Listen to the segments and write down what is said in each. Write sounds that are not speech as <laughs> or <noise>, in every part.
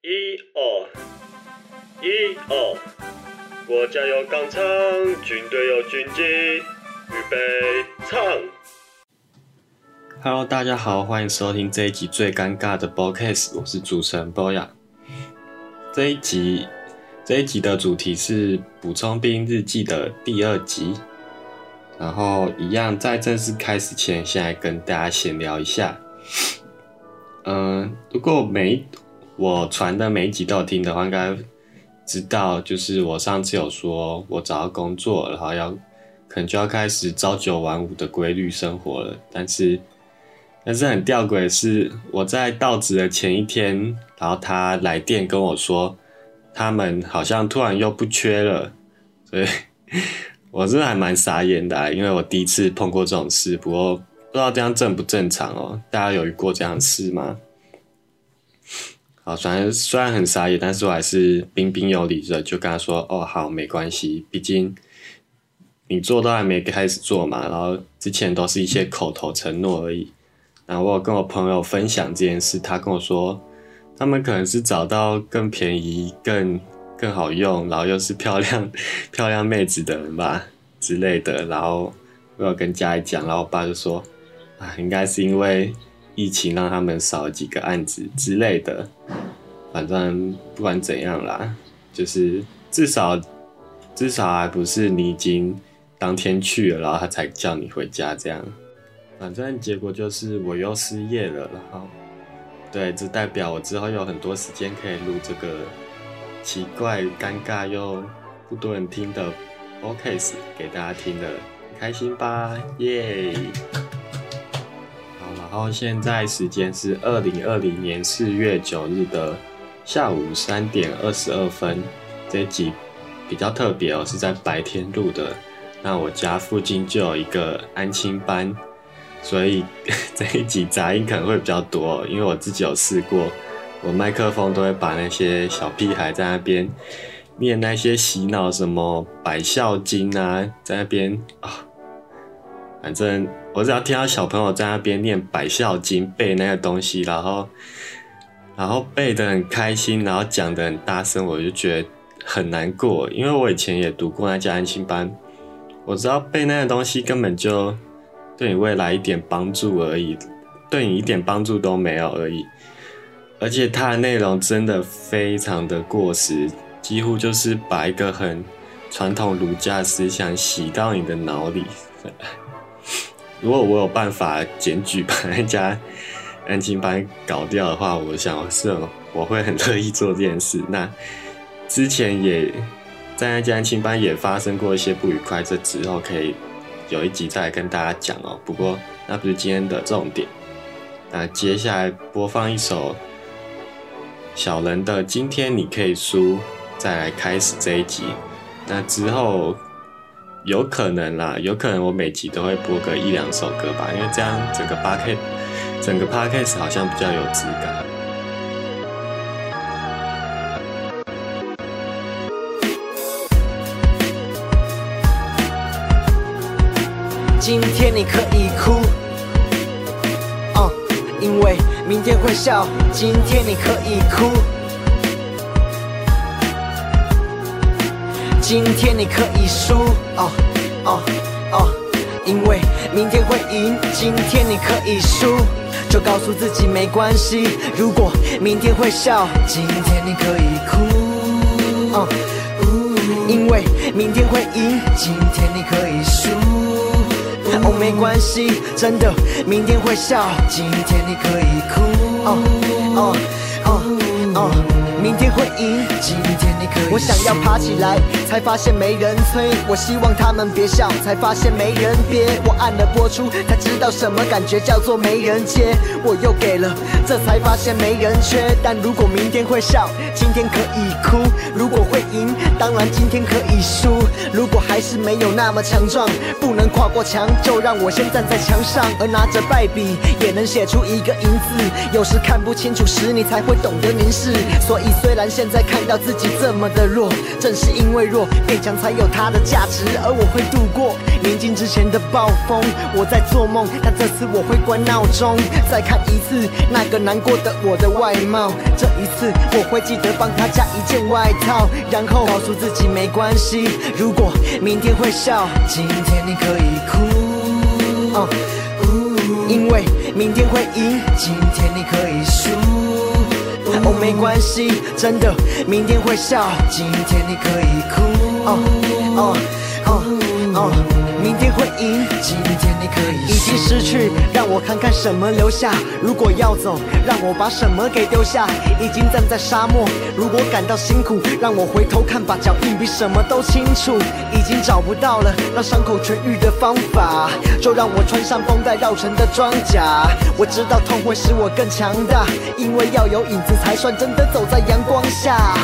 一二一二，国家有钢枪，军队有军纪，预备唱。Hello，大家好，欢迎收听这一集最尴尬的 Podcast，我是主持人 Boya。这一集这一集的主题是《补充兵日记》的第二集，然后一样在正式开始前，先来跟大家闲聊一下。嗯、如果每我传的每一集都有听的话，应该知道，就是我上次有说我找到工作，然后要可能就要开始朝九晚五的规律生活了，但是。但是很吊诡的是，我在到职的前一天，然后他来电跟我说，他们好像突然又不缺了，所以 <laughs> 我真的还蛮傻眼的、因为我第一次碰过这种事。不过不知道这样正不正常哦？大家有遇过这样的事吗？啊，反正虽然很傻眼，但是我还是彬彬有礼的，就跟他说：“哦，好，没关系，毕竟你做都还没开始做嘛，然后之前都是一些口头承诺而已。”然后我有跟我朋友分享这件事，他跟我说，他们可能是找到更便宜、更更好用，然后又是漂亮 <laughs> 漂亮妹子的人吧之类的。然后我有跟家里讲，然后我爸就说，啊，应该是因为疫情让他们少几个案子之类的。反正不管怎样啦，就是至少至少还不是你已经当天去了，然后他才叫你回家这样。反正结果就是我又失业了，然后对，这代表我之后有很多时间可以录这个奇怪、尴尬又不多人听的 podcast 给大家听的，开心吧，耶！然后现在时间是二零二零年四月九日的下午三点二十二分，这一集比较特别哦，是在白天录的。那我家附近就有一个安亲班。所以 <laughs> 这一集杂音可能会比较多，因为我自己有试过，我麦克风都会把那些小屁孩在那边念那些洗脑什么百孝经啊，在那边啊，反正我只要听到小朋友在那边念百孝经背那个东西，然后然后背得很开心，然后讲得很大声，我就觉得很难过，因为我以前也读过那家安心班，我知道背那个东西根本就。对你未来一点帮助而已，对你一点帮助都没有而已，而且它的内容真的非常的过时，几乎就是把一个很传统儒家思想洗到你的脑里。<laughs> 如果我有办法检举把那家 <laughs> 安亲班搞掉的话，我想是我会很乐意做这件事。那之前也在那家安亲班也发生过一些不愉快，这之后可以。有一集再跟大家讲哦，不过那不是今天的重点。那接下来播放一首小人的《今天你可以输》，再来开始这一集。那之后有可能啦，有可能我每集都会播个一两首歌吧，因为这样整个八 K，整个八 K 好像比较有质感。今天你可以哭，哦，因为明天会笑。今天你可以哭，今天你可以输，哦哦哦，因为明天会赢。今天你可以输，就告诉自己没关系。如果明天会笑，今天你可以哭，哦，因为明天会赢。今天你可以输。哦，没关系，真的，明天会笑。今天你可以哭，哦哦哦哦，明天会赢。今天你可以。我想要爬起来，才发现没人催。我希望他们别笑，才发现没人憋。我按了播出，才知道什么感觉叫做没人接。我又给了，这才发现没人缺。但如果明天会笑，今天可以哭。如果会赢，当然今天可以输。如果还是没有那么强壮，不能跨过墙，就让我先站在墙上。而拿着败笔，也能写出一个赢字。有时看不清楚时，你才会懂得凝视。所以虽然现在看到自己这么的弱，正是因为弱，变强才有它的价值。而我会度过年近之前的暴风。我在做梦，但这次我会关闹钟。再看一次那个难过的我的外貌，这一次我会记得帮他加一件外套，然后告诉自己没关系。如果明天会笑，今天你可以哭。哦因为明天会赢，今天你可以输。哦，没关系，真的，明天会笑，今天你可以哭。哦哦哦，明天会赢，今天你可以。已经失去，让我看看什么留下。如果要走，让我把什么给丢下。已经站在沙漠，如果感到辛苦，让我回头看，把脚印比什么都清楚。已经找不到了让伤口痊愈的方法，就让我穿上绷带绕成的装甲。我知道痛会使我更强大，因为要有影子才算真的走在阳光下。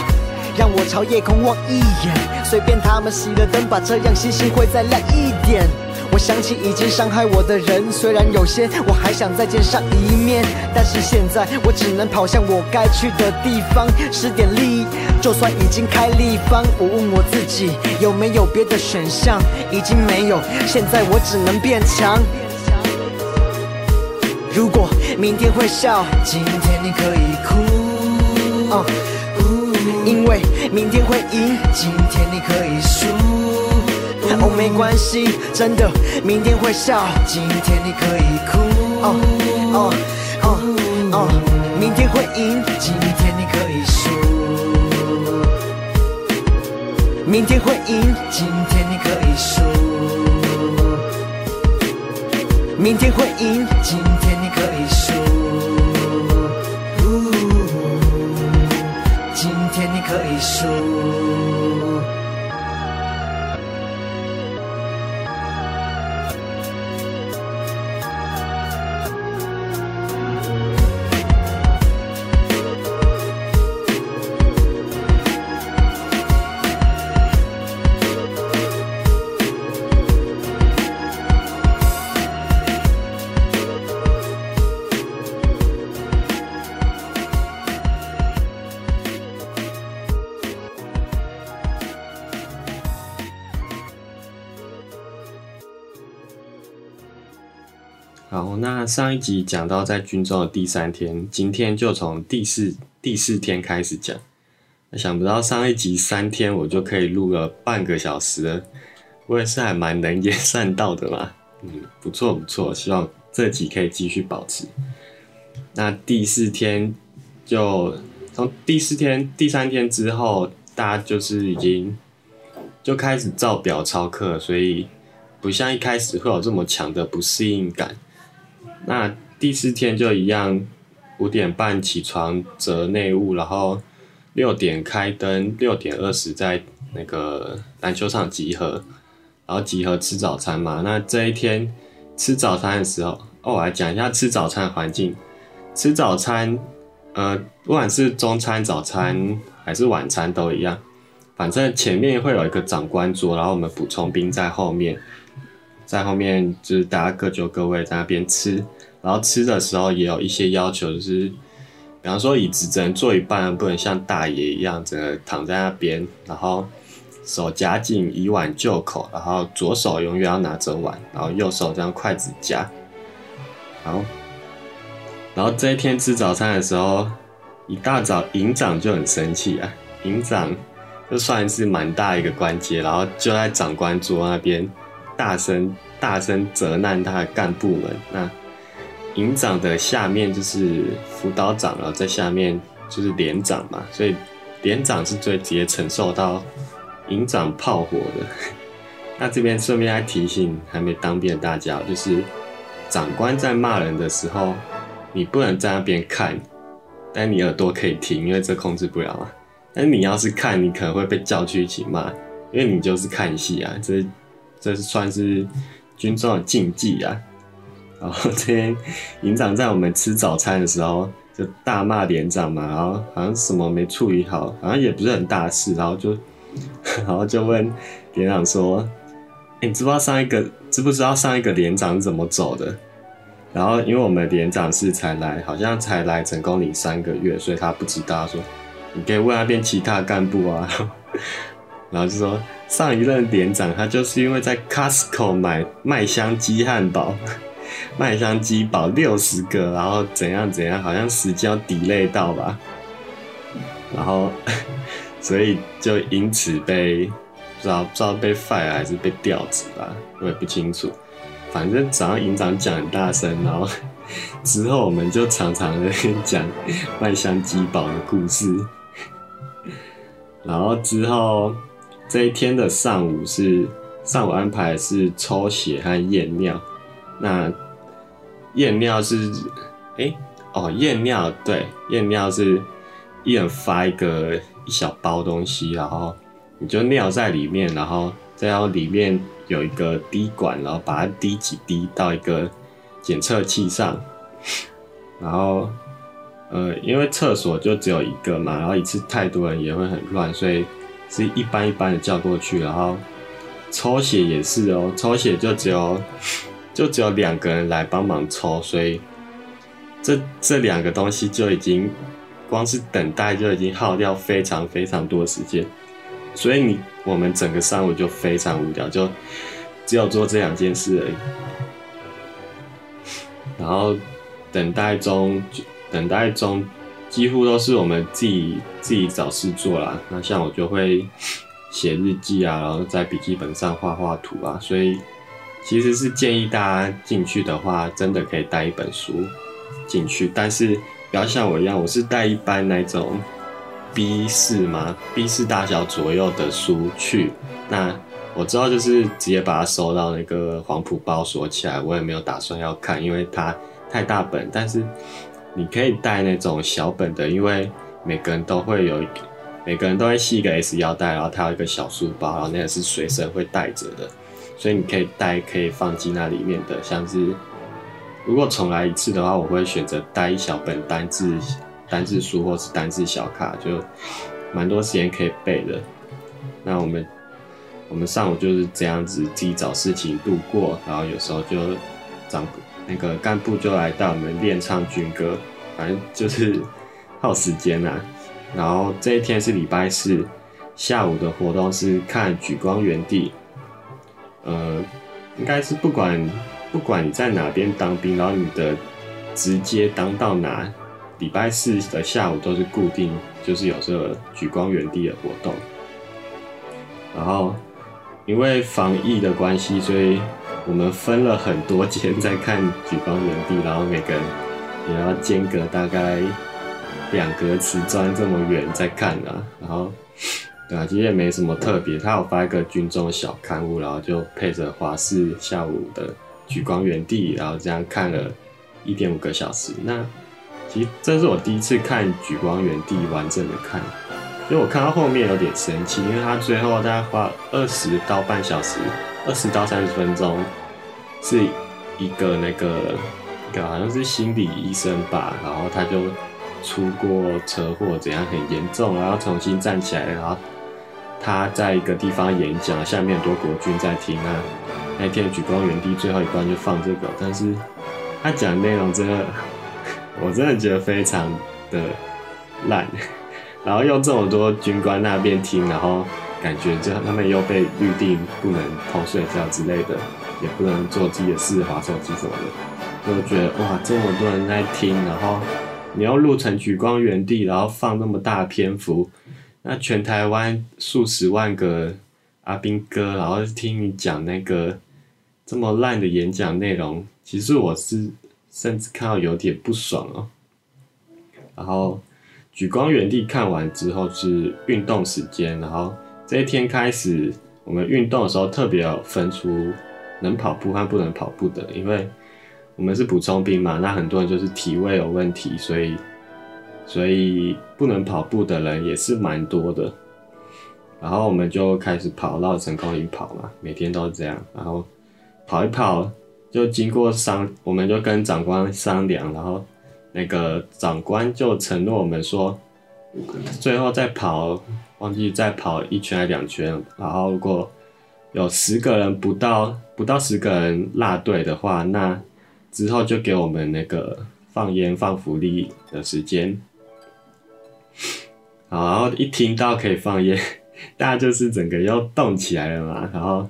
让我朝夜空望一眼，随便他们熄了灯，把这样星星会再亮一点。我想起已经伤害我的人，虽然有些我还想再见上一面，但是现在我只能跑向我该去的地方，使点力。就算已经开立方，我问我自己有没有别的选项，已经没有，现在我只能变强。如果明天会笑，今天你可以哭。因为明天会赢，今天你可以输。哦，没关系，真的，明天会笑，今天你可以哭。哦哦哦哦，明天会赢，今天你可以输。明天会赢，今天你可以输。明天会赢，今天你可以输。天上一集讲到在军中的第三天，今天就从第四第四天开始讲。想不到上一集三天我就可以录了半个小时，我也是还蛮能言善道的嘛。<laughs> 嗯，不错不错，希望这集可以继续保持。那第四天就从第四天、第三天之后，大家就是已经就开始照表操课，所以不像一开始会有这么强的不适应感。那第四天就一样，五点半起床折内务，然后六点开灯，六点二十在那个篮球场集合，然后集合吃早餐嘛。那这一天吃早餐的时候，哦，我来讲一下吃早餐的环境。吃早餐，呃，不管是中餐、早餐还是晚餐都一样，反正前面会有一个长官桌，然后我们补充兵在后面。在后面就是大家各就各位在那边吃，然后吃的时候也有一些要求，就是比方说椅子只能坐一半，不能像大爷一样整个躺在那边，然后手夹紧以碗就口，然后左手永远要拿着碗，然后右手这样筷子夹。好，然后这一天吃早餐的时候，一大早营长就很生气啊，营长就算是蛮大一个官阶，然后就在长官桌那边。大声大声责难他的干部们。那营长的下面就是辅导长，然后在下面就是连长嘛，所以连长是最直接承受到营长炮火的。<laughs> 那这边顺便来提醒还没当兵的大家，就是长官在骂人的时候，你不能在那边看，但你耳朵可以听，因为这控制不了嘛。但你要是看，你可能会被叫去一起骂，因为你就是看戏啊，这。这是算是军中的禁忌啊！然后这天营长在我们吃早餐的时候就大骂连长嘛，然后好像什么没处理好，好像也不是很大事，然后就 <laughs> 然后就问连长说：“哎，你知不知道上一个知不知道上一个连长是怎么走的？”然后因为我们连长是才来，好像才来成功领三个月，所以他不知道说：“你可以问那边其他干部啊，然后就说上一任连长他就是因为在 Costco 买麦香鸡汉堡，麦香鸡堡六十个，然后怎样怎样，好像时间要 delay 到吧，然后 <laughs> 所以就因此被不知道不知道被 fire 还是被调职吧，我也不清楚。反正早上营长讲很大声，然后 <laughs> 之后我们就常常的讲麦香鸡堡的故事。然后之后这一天的上午是上午安排是抽血和验尿。那验尿是哎哦验尿对验尿是一人发一个一小包东西，然后你就尿在里面，然后再要里面有一个滴管，然后把它滴几滴到一个检测器上，然后。呃，因为厕所就只有一个嘛，然后一次太多人也会很乱，所以是一般一般的叫过去。然后抽血也是哦，抽血就只有就只有两个人来帮忙抽，所以这这两个东西就已经光是等待就已经耗掉非常非常多时间。所以你我们整个上午就非常无聊，就只有做这两件事而已。然后等待中。等待中，几乎都是我们自己自己找事做啦。那像我就会写日记啊，然后在笔记本上画画图啊。所以其实是建议大家进去的话，真的可以带一本书进去，但是不要像我一样，我是带一般那种 B 四嘛，B 四大小左右的书去。那我知道就是直接把它收到那个黄埔包锁起来，我也没有打算要看，因为它太大本，但是。你可以带那种小本的，因为每个人都会有，每个人都会系一个 S 腰带，然后它有一个小书包，然后那个是随身会带着的，所以你可以带可以放进那里面的。像是如果重来一次的话，我会选择带一小本单字单字书或是单字小卡，就蛮多时间可以背的。那我们我们上午就是这样子自己找事情度过，然后有时候就长。那个干部就来带我们练唱军歌，反正就是耗时间呐。然后这一天是礼拜四下午的活动是看举光原地，呃，应该是不管不管你在哪边当兵，然后你的直接当到哪，礼拜四的下午都是固定，就是有这个举光原地的活动。然后因为防疫的关系，所以。我们分了很多间在看举光原地，然后每个人也要间隔大概两格瓷砖这么远在看啊。然后对啊，其实也没什么特别。他有发一个军中小刊物，然后就配着华视下午的举光原地，然后这样看了一点五个小时。那其实这是我第一次看举光原地完整的看，因为我看到后面有点生气，因为他最后大概花二十到半小时。二十到三十分钟，是一个那个，一个好像是心理医生吧，然后他就出过车祸，怎样很严重，然后重新站起来，然后他在一个地方演讲，下面很多国军在听啊。那天举光原地最后一段就放这个，但是他讲内容真的，我真的觉得非常的烂，<laughs> 然后用这么多军官那边听，然后。感觉就他们又被预定不能偷睡觉之类的，也不能做自己的事、划手机什么的，就觉得哇，这么多人在听，然后你要录成举光原地，然后放那么大篇幅，那全台湾数十万个阿兵哥，然后听你讲那个这么烂的演讲内容，其实我是甚至看到有点不爽哦。然后举光原地看完之后是运动时间，然后。这一天开始，我们运动的时候特别要分出能跑步和不能跑步的，因为我们是补充兵嘛，那很多人就是体位有问题，所以所以不能跑步的人也是蛮多的。然后我们就开始跑绕成功岭跑嘛，每天都是这样。然后跑一跑，就经过商，我们就跟长官商量，然后那个长官就承诺我们说，最后再跑。忘记再跑一圈还两圈，然后如果有十个人不到不到十个人落队的话，那之后就给我们那个放烟放福利的时间。然后一听到可以放烟，<laughs> 大家就是整个又动起来了嘛，然后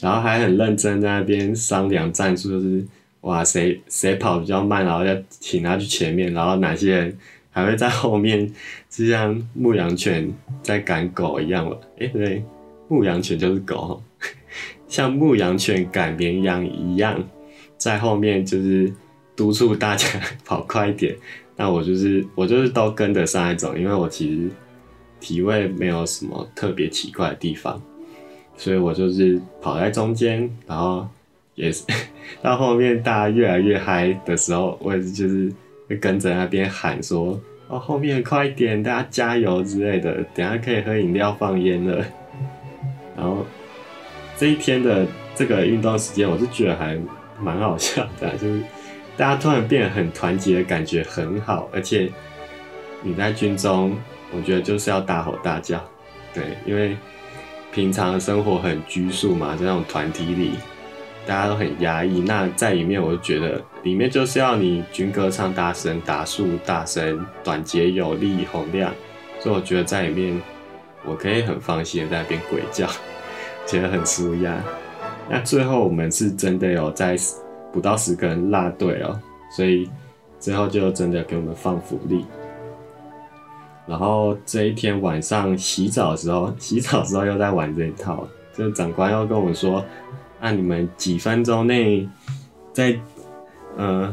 然后还很认真在那边商量战术，就是哇谁谁跑比较慢，然后要请他去前面，然后哪些人还会在后面，就像牧羊犬在赶狗一样了。诶，对，牧羊犬就是狗，<laughs> 像牧羊犬赶绵羊一样，在后面就是督促大家跑快一点。那我就是我就是都跟得上一种，因为我其实体位没有什么特别奇怪的地方，所以我就是跑在中间，然后也是 <laughs> 到后面大家越来越嗨的时候，我也是就是会跟着那边喊说：“哦，后面快点，大家加油之类的，等下可以喝饮料放烟了。”然后这一天的这个运动时间，我是觉得还蛮好笑的，就是。大家突然变得很团结的感觉很好，而且你在军中，我觉得就是要大吼大叫，对，因为平常生活很拘束嘛，在那种团体里，大家都很压抑。那在里面，我就觉得里面就是要你军歌唱大声，打树大声，短节有力，洪亮。所以我觉得在里面，我可以很放心的在那边鬼叫，觉得很舒压。那最后我们是真的有在。不到十个人落队哦，所以最后就真的给我们放福利。然后这一天晚上洗澡的时候，<laughs> 洗澡的时候又在玩这一套，就是长官要跟我们说，按你们几分钟内，在呃，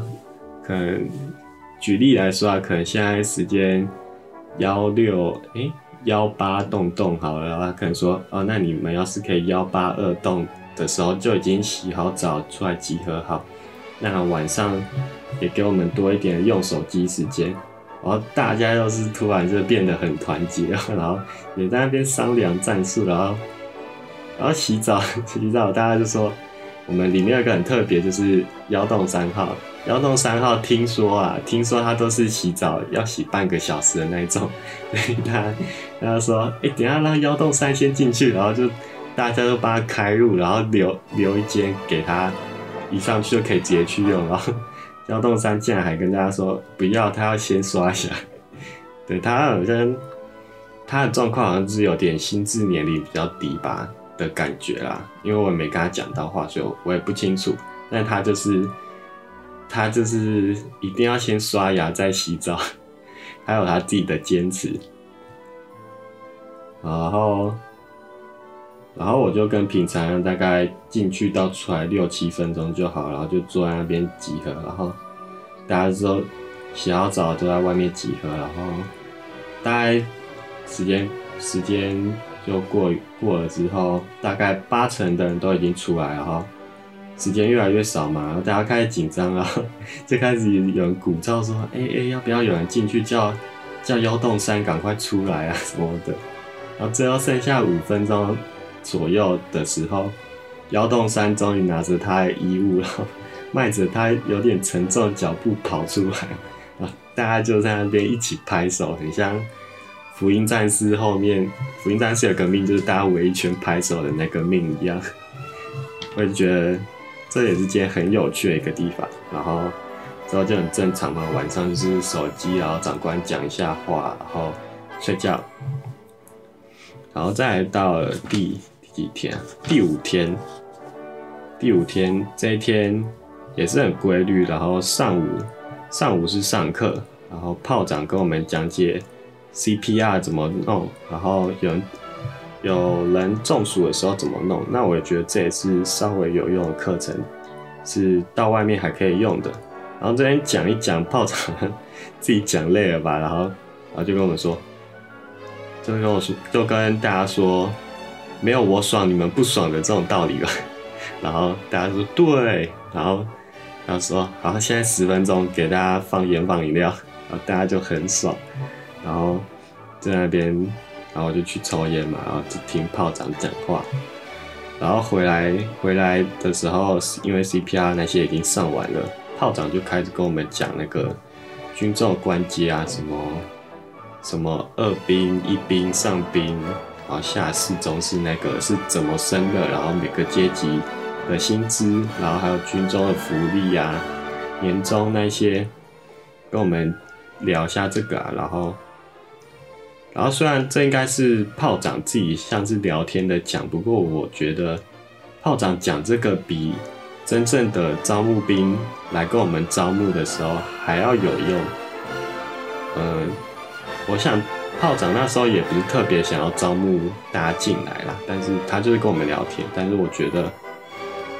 可能举例来说啊，可能现在时间幺六哎幺八洞洞好了，他可能说哦，那你们要是可以幺八二洞的时候就已经洗好澡出来集合好。那晚上也给我们多一点用手机时间，然后大家又是突然就变得很团结，然后也在那边商量战术，然后然后洗澡洗澡，大家就说我们里面有个很特别，就是幺洞三号，幺洞三号听说啊，听说他都是洗澡要洗半个小时的那一种，所以他他说哎，等下让幺洞三先进去，然后就大家都帮他开路，然后留留一间给他。一上去就可以直接去用，然后幺洞三竟然还跟大家说不要，他要先刷一下。<laughs> 对他好像他的状况好像是有点心智年龄比较低吧的感觉啦，因为我也没跟他讲到话，所以我也不清楚。但他就是他就是一定要先刷牙再洗澡，<laughs> 还有他自己的坚持，然后。然后我就跟平常一样，大概进去到出来六七分钟就好，然后就坐在那边集合，然后大家之后洗好澡都在外面集合，然后大概时间时间就过过了之后，大概八成的人都已经出来了哈，时间越来越少嘛，然后大家开始紧张了，<laughs> 就开始有人鼓噪说：“哎哎，要不要有人进去叫叫幺洞山赶快出来啊什么的？”然后最后剩下五分钟。左右的时候，幺洞山终于拿着他的衣物，然 <laughs> 后迈着他有点沉重的脚步跑出来，啊，<laughs> 大家就在那边一起拍手，很像福音战士后面福音战士有个命，就是大家围一圈拍手的那个命一样。<laughs> 我就觉得这也是件很有趣的一个地方，然后之后就很正常嘛，晚上就是手机，然后长官讲一下话，然后睡觉，然后再来到了第。几天？第五天，第五天这一天也是很规律。然后上午，上午是上课，然后炮长跟我们讲解 CPR 怎么弄，然后有有人中暑的时候怎么弄。那我也觉得这也是稍微有用的课程，是到外面还可以用的。然后这边讲一讲，炮长 <laughs> 自己讲累了吧，然后然后就跟我们说，就跟我说，就跟大家说。没有我爽你们不爽的这种道理吧，<laughs> 然后大家说对，然后然后说好，现在十分钟给大家放烟放饮料，然后大家就很爽，然后在那边，然后我就去抽烟嘛，然后就听炮长讲话，然后回来回来的时候，因为 CPR 那些已经上完了，炮长就开始跟我们讲那个军中关机啊，什么什么二兵一兵上兵。然后下士中是那个是怎么升的，然后每个阶级的薪资，然后还有军中的福利啊，年终那些，跟我们聊一下这个啊，然后然后虽然这应该是炮长自己像是聊天的讲，不过我觉得炮长讲这个比真正的招募兵来跟我们招募的时候还要有用。嗯，我想炮长那时候也不是特别想要招募大家进来啦，但是他就是跟我们聊天。但是我觉得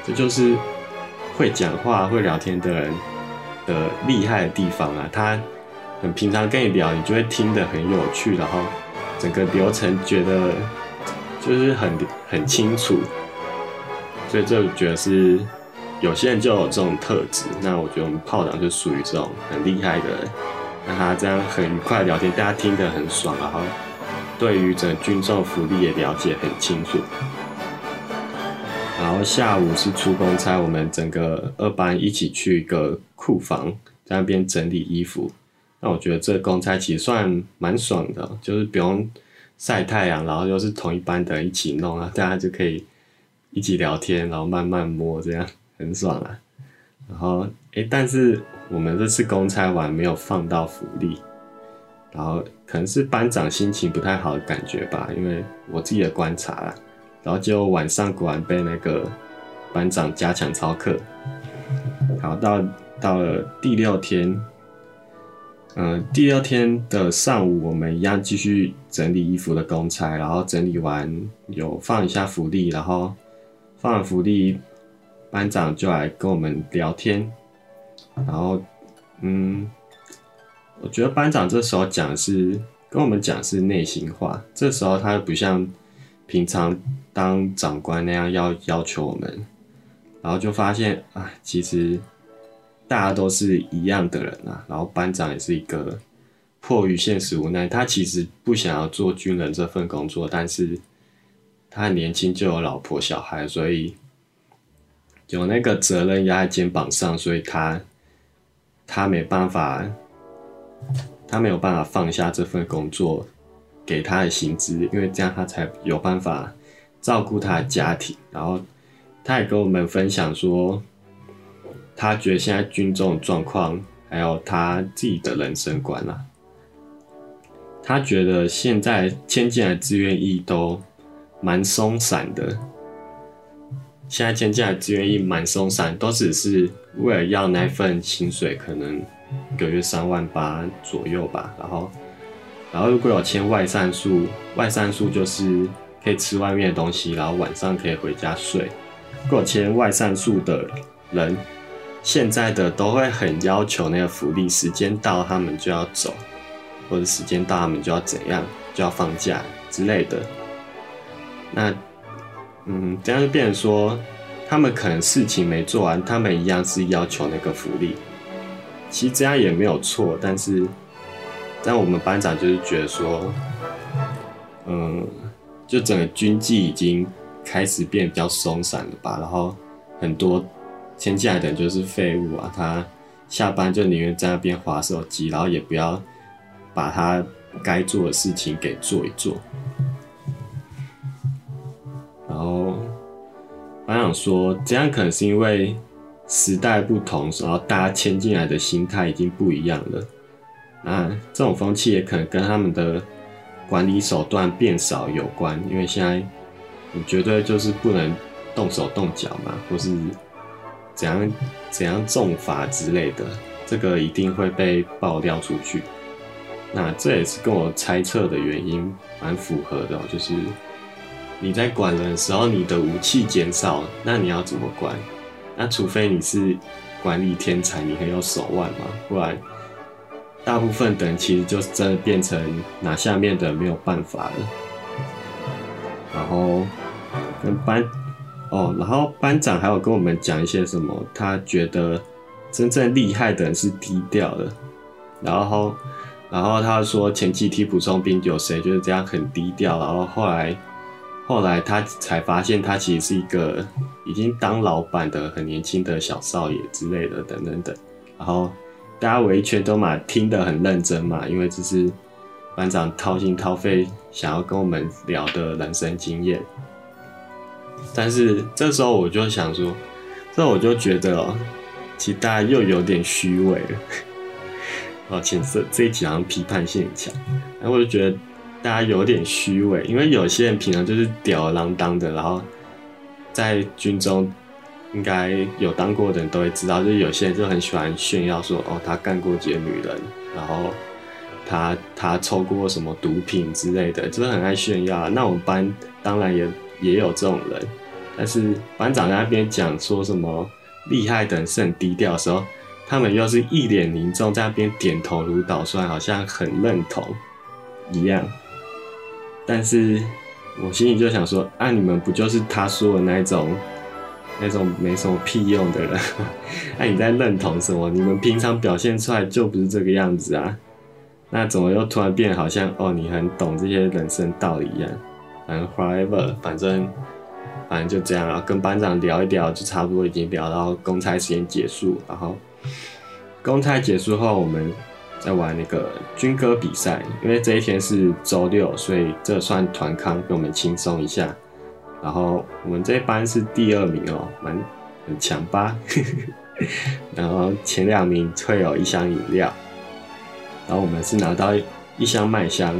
这就是会讲话、会聊天的人的厉害的地方啊，他。很平常跟你聊，你就会听得很有趣，然后整个流程觉得就是很很清楚，所以这我觉得是有些人就有这种特质。那我觉得我们炮长就属于这种很厉害的人，那他这样很愉快聊天，大家听得很爽，然后对于整军政福利也了解很清楚。然后下午是出公差，我们整个二班一起去一个库房，在那边整理衣服。那我觉得这公差其实算蛮爽的，就是不用晒太阳，然后又是同一班的一起弄啊，大家就可以一起聊天，然后慢慢摸，这样很爽啊。然后诶，但是我们这次公差完没有放到福利，然后可能是班长心情不太好的感觉吧，因为我自己的观察啦。然后就晚上果然被那个班长加强操课，然后到到了第六天。嗯，第二天的上午，我们一样继续整理衣服的公差，然后整理完有放一下福利，然后放完福利，班长就来跟我们聊天，然后，嗯，我觉得班长这时候讲是跟我们讲是内心话，这时候他又不像平常当长官那样要要求我们，然后就发现啊，其实。大家都是一样的人啊，然后班长也是一个迫于现实无奈，他其实不想要做军人这份工作，但是他很年轻就有老婆小孩，所以有那个责任压在肩膀上，所以他他没办法，他没有办法放下这份工作给他的薪资，因为这样他才有办法照顾他的家庭。然后他也跟我们分享说。他觉得现在军中状况，还有他自己的人生观啊，他觉得现在签进来志愿役都蛮松散的。现在签进来志愿役蛮松散，都只是为了要那份薪水，可能一个月三万八左右吧。然后，然后如果有签外散数，外散数就是可以吃外面的东西，然后晚上可以回家睡。如果签外散数的人。现在的都会很要求那个福利，时间到他们就要走，或者时间到他们就要怎样，就要放假之类的。那，嗯，这样就变成说，他们可能事情没做完，他们一样是要求那个福利。其实这样也没有错，但是，但我们班长就是觉得说，嗯，就整个军纪已经开始变比较松散了吧，然后很多。签进来的人就是废物啊！他下班就宁愿在那边划手机，然后也不要把他该做的事情给做一做。然后班长说，这样可能是因为时代不同，然后大家签进来的心态已经不一样了。那这种风气也可能跟他们的管理手段变少有关，因为现在你绝对就是不能动手动脚嘛，或是。怎样怎样重罚之类的，这个一定会被爆料出去。那这也是跟我猜测的原因蛮符合的，就是你在管人的时候，你的武器减少，那你要怎么管？那除非你是管理天才，你很有手腕嘛，不然大部分的人其实就真的变成拿下面的没有办法了。然后跟班。哦，然后班长还有跟我们讲一些什么，他觉得真正厉害的人是低调的，然后，然后他说前几梯补充兵有谁就是这样很低调，然后后来，后来他才发现他其实是一个已经当老板的很年轻的小少爷之类的等等等，然后大家围一圈都嘛听得很认真嘛，因为这是班长掏心掏肺想要跟我们聊的人生经验。但是这时候我就想说，这我就觉得哦，其实大家又有点虚伪了。哦，前色这一集好像批判性很强，然 <laughs> 后我就觉得大家有点虚伪，因为有些人平常就是吊儿郎当的，然后在军中应该有当过的人都会知道，就是有些人就很喜欢炫耀说，哦，他干过几个女人，然后他他抽过什么毒品之类的，就是很爱炫耀。那我们班当然也也有这种人，但是班长在那边讲说什么厉害的人是很低调的时候，他们又是一脸凝重在那边点头如捣蒜，好像很认同一样。但是我心里就想说，啊，你们不就是他说的那种，那种没什么屁用的人？那 <laughs> 你在认同什么？你们平常表现出来就不是这个样子啊？那怎么又突然变好像哦，你很懂这些人生道理一样？反正 whatever，反正反正就这样然后。跟班长聊一聊，就差不多已经聊到公差时间结束，然后公差结束后，我们。在玩那个军歌比赛，因为这一天是周六，所以这算团康，给我们轻松一下。然后我们这班是第二名哦，蛮很强吧。<laughs> 然后前两名会有一箱饮料，然后我们是拿到一箱麦香，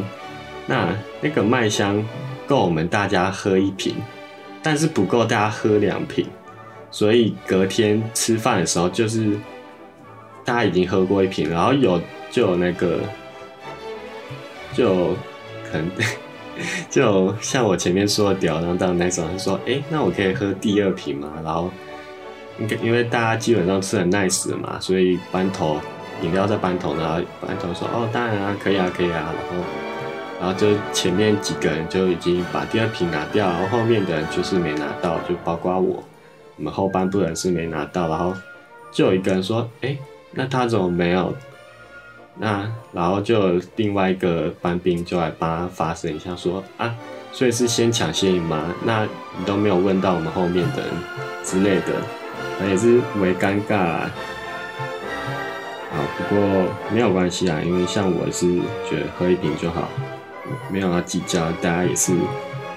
那那个麦香够我们大家喝一瓶，但是不够大家喝两瓶，所以隔天吃饭的时候就是大家已经喝过一瓶，然后有。就有那个，就可能 <laughs> 就像我前面说的吊儿郎当那种，他说：“哎，那我可以喝第二瓶吗？”然后，因因为大家基本上吃很 nice 的嘛，所以班头饮料在班头，然后班头说：“哦，当然啊，可以啊，可以啊。”然后，然后就前面几个人就已经把第二瓶拿掉，然后后面的人就是没拿到，就包括我，我们后半部人是没拿到，然后就有一个人说：“哎，那他怎么没有？”那然后就另外一个班兵就来帮他发声一下，说啊，所以是先抢先赢吗？那你都没有问到我们后面的人之类的，也是为尴尬。啊。好，不过没有关系啊，因为像我是觉得喝一瓶就好，没有要计较，大家也是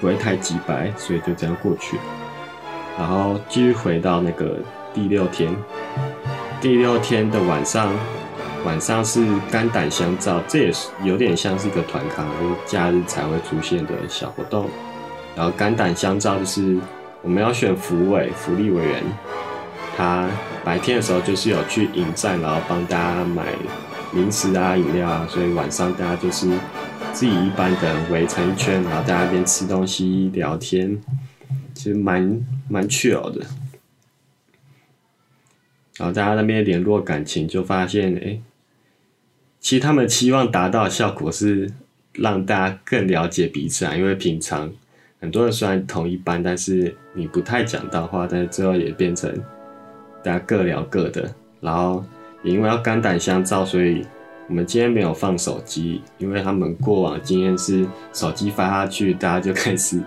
不会太急白，所以就这样过去。然后继续回到那个第六天，第六天的晚上。晚上是肝胆相照，这也是有点像是一个团康，就是假日才会出现的小活动。然后肝胆相照就是我们要选福委、福利委员，他白天的时候就是有去迎战，然后帮大家买零食啊、饮料啊，所以晚上大家就是自己一般的围成一圈，然后大家边吃东西聊天，其实蛮蛮 chill 的。然后大家那边联络感情，就发现哎。其实他们期望达到的效果是让大家更了解彼此啊，因为平常很多人虽然同一班，但是你不太讲到话，但是最后也变成大家各聊各的。然后也因为要肝胆相照，所以我们今天没有放手机，因为他们过往经验是手机发下去，大家就开始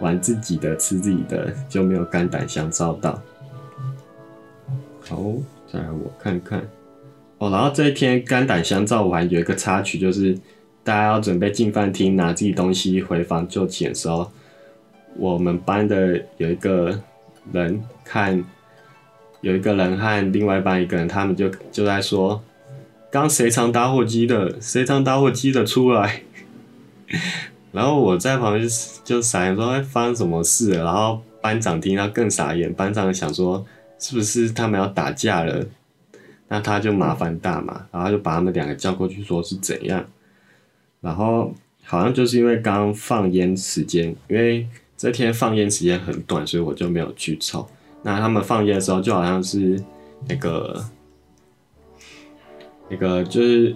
玩自己的、吃自己的，就没有肝胆相照到。好，再来我看看。哦，然后这一天肝胆相照完，有一个插曲，就是大家要准备进饭厅拿自己东西回房就寝的时候，我们班的有一个人看，有一个人和另外班一个人，他们就就在说，刚谁藏打火机的，谁藏打火机的出来。然后我在旁边就傻眼说发生什么事，然后班长听到更傻眼，班长想说是不是他们要打架了？那他就麻烦大嘛，然后就把他们两个叫过去，说是怎样。然后好像就是因为刚放烟时间，因为这天放烟时间很短，所以我就没有去抽。那他们放烟的时候，就好像是那个那个，就是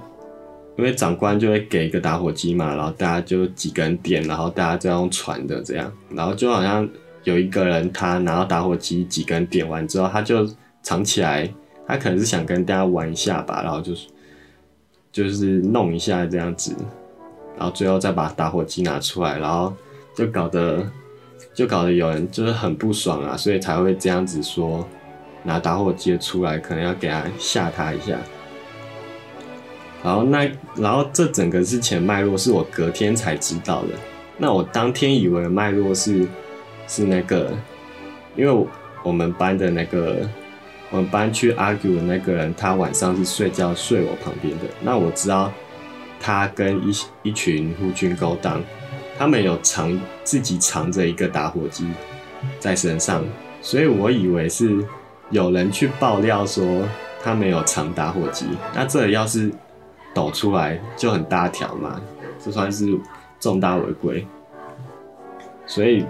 因为长官就会给一个打火机嘛，然后大家就几个人点，然后大家就用传的这样。然后就好像有一个人他拿到打火机，几根点完之后，他就藏起来。他可能是想跟大家玩一下吧，然后就是就是弄一下这样子，然后最后再把打火机拿出来，然后就搞得就搞得有人就是很不爽啊，所以才会这样子说拿打火机出来，可能要给他吓他一下。然后那然后这整个事情脉络是我隔天才知道的，那我当天以为脉络是是那个，因为我们班的那个。我们班去 argue 的那个人，他晚上是睡觉睡我旁边的。那我知道他跟一一群护军勾当，他们有藏自己藏着一个打火机在身上，所以我以为是有人去爆料说他没有藏打火机，那这要是抖出来就很大条嘛，这算是重大违规，所以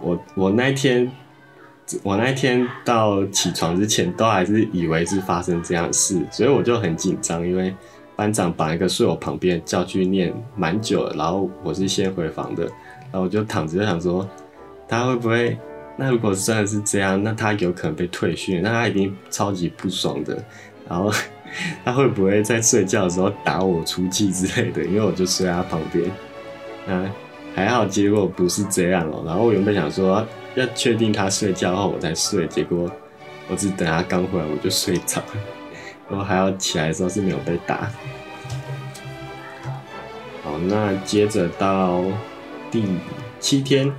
我我那天。我那天到起床之前，都还是以为是发生这样事，所以我就很紧张，因为班长把一个睡我旁边叫去念蛮久了，然后我是先回房的，然后我就躺着就想说，他会不会？那如果真的是这样，那他有可能被退训，那他一定超级不爽的。然后 <laughs> 他会不会在睡觉的时候打我出气之类的？因为我就睡在他旁边。那还好，结果不是这样哦。然后我原本想说。要确定他睡觉后我再睡，结果我只等他刚回来我就睡着了，<laughs> 然后还要起来的时候是没有被打。好，那接着到第七天，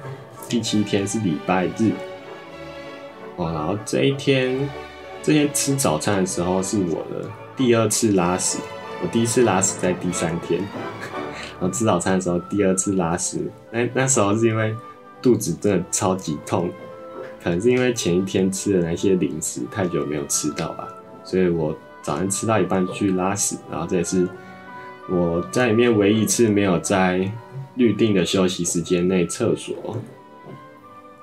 第七天是礼拜日。哦，然后这一天，这天吃早餐的时候是我的第二次拉屎，我第一次拉屎在第三天，然后吃早餐的时候第二次拉屎，那那时候是因为。肚子真的超级痛，可能是因为前一天吃的那些零食太久没有吃到吧，所以我早上吃到一半去拉屎，然后这也是我在里面唯一一次没有在预定的休息时间内厕所，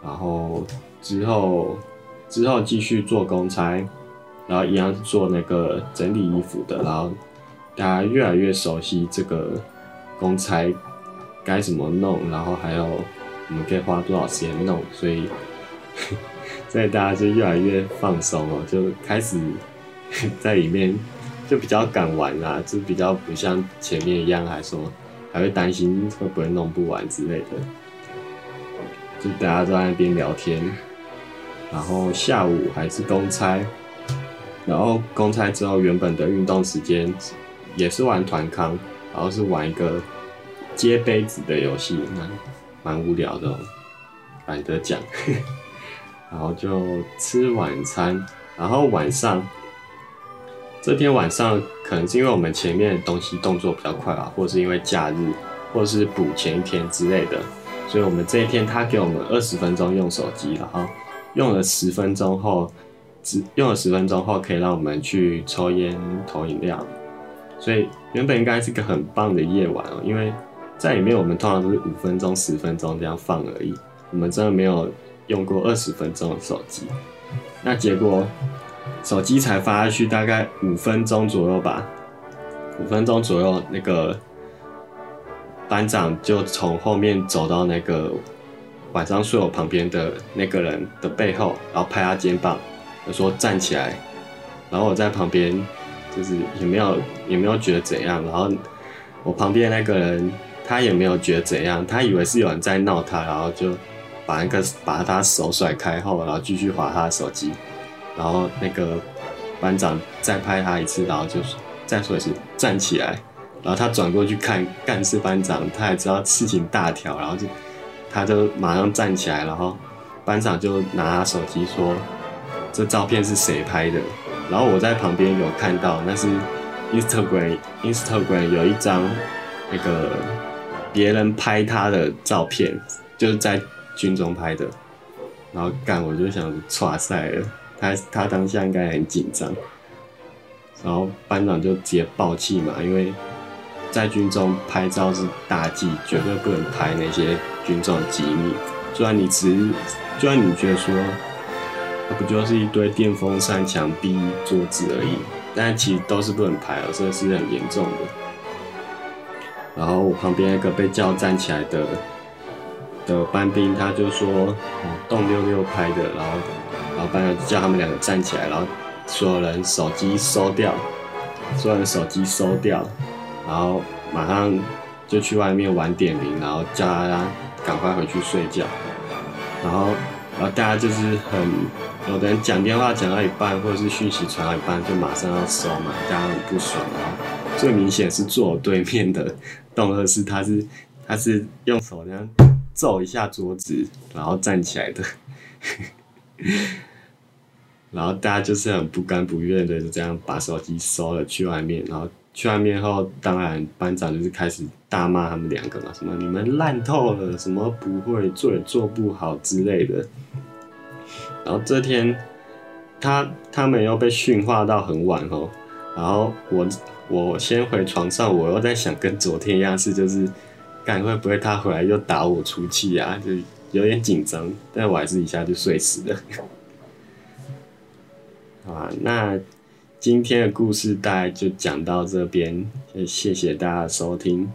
然后之后之后继续做公差，然后一样做那个整理衣服的，然后大家越来越熟悉这个公差该怎么弄，然后还有。我们可以花多少时间弄？所以，所以大家就越来越放松哦，就开始 <laughs> 在里面就比较敢玩啦，就比较不像前面一样，还说还会担心会不会弄不完之类的。就大家都在那边聊天，然后下午还是公差，然后公差之后原本的运动时间也是玩团康，然后是玩一个接杯子的游戏。蛮蛮无聊的，懒得讲，<laughs> 然后就吃晚餐，然后晚上这天晚上可能是因为我们前面的东西动作比较快吧，或是因为假日，或是补前一天之类的，所以我们这一天他给我们二十分钟用手机，然后用了十分钟后，只用了十分钟后可以让我们去抽烟、投饮料，所以原本应该是个很棒的夜晚哦，因为。在里面，我们通常都是五分钟、十分钟这样放而已。我们真的没有用过二十分钟的手机。那结果，手机才发下去大概五分钟左右吧。五分钟左右，那个班长就从后面走到那个晚上睡我旁边的那个人的背后，然后拍他肩膀，就说站起来。然后我在旁边，就是也没有也没有觉得怎样。然后我旁边那个人。他也没有觉得怎样，他以为是有人在闹他，然后就把那个把他手甩开后，然后继续划他的手机，然后那个班长再拍他一次，然后就再说一次站起来，然后他转过去看干事班长，他也知道事情大条，然后就他就马上站起来，然后班长就拿他手机说这照片是谁拍的，然后我在旁边有看到那是 Instagram Instagram 有一张那个。别人拍他的照片，就是在军中拍的，然后干我就想唰赛了，他他当下应该很紧张，然后班长就直接爆气嘛，因为在军中拍照是大忌，绝对不能拍那些军中机密。虽然你只是，就算你觉得说，那不就是一堆电风扇、墙壁、桌子而已，但其实都是不能拍哦，这是很严重的。然后我旁边那个被叫站起来的的班兵，他就说：“动六六拍的。”然后，然后班长叫他们两个站起来，然后所有人手机收掉，所有人手机收掉，然后马上就去外面玩点名，然后叫大家赶快回去睡觉。然后，然后大家就是很有的人讲电话讲到一半，或者是讯息传到一半，就马上要收嘛，大家很不爽。然后最明显是坐我对面的。动作是，他是他是用手这样揍一下桌子，然后站起来的，<laughs> 然后大家就是很不甘不愿的，就这样把手机收了去外面，然后去外面后，当然班长就是开始大骂他们两个嘛，什么你们烂透了，什么不会做也做不好之类的。然后这天他他们又被训话到很晚哦，然后我我先回床上，我又在想跟昨天一样是就是，看会不会他回来又打我出气啊？就有点紧张，但我还是一下就睡死了。<laughs> 好啊，那今天的故事大概就讲到这边，谢谢大家收听。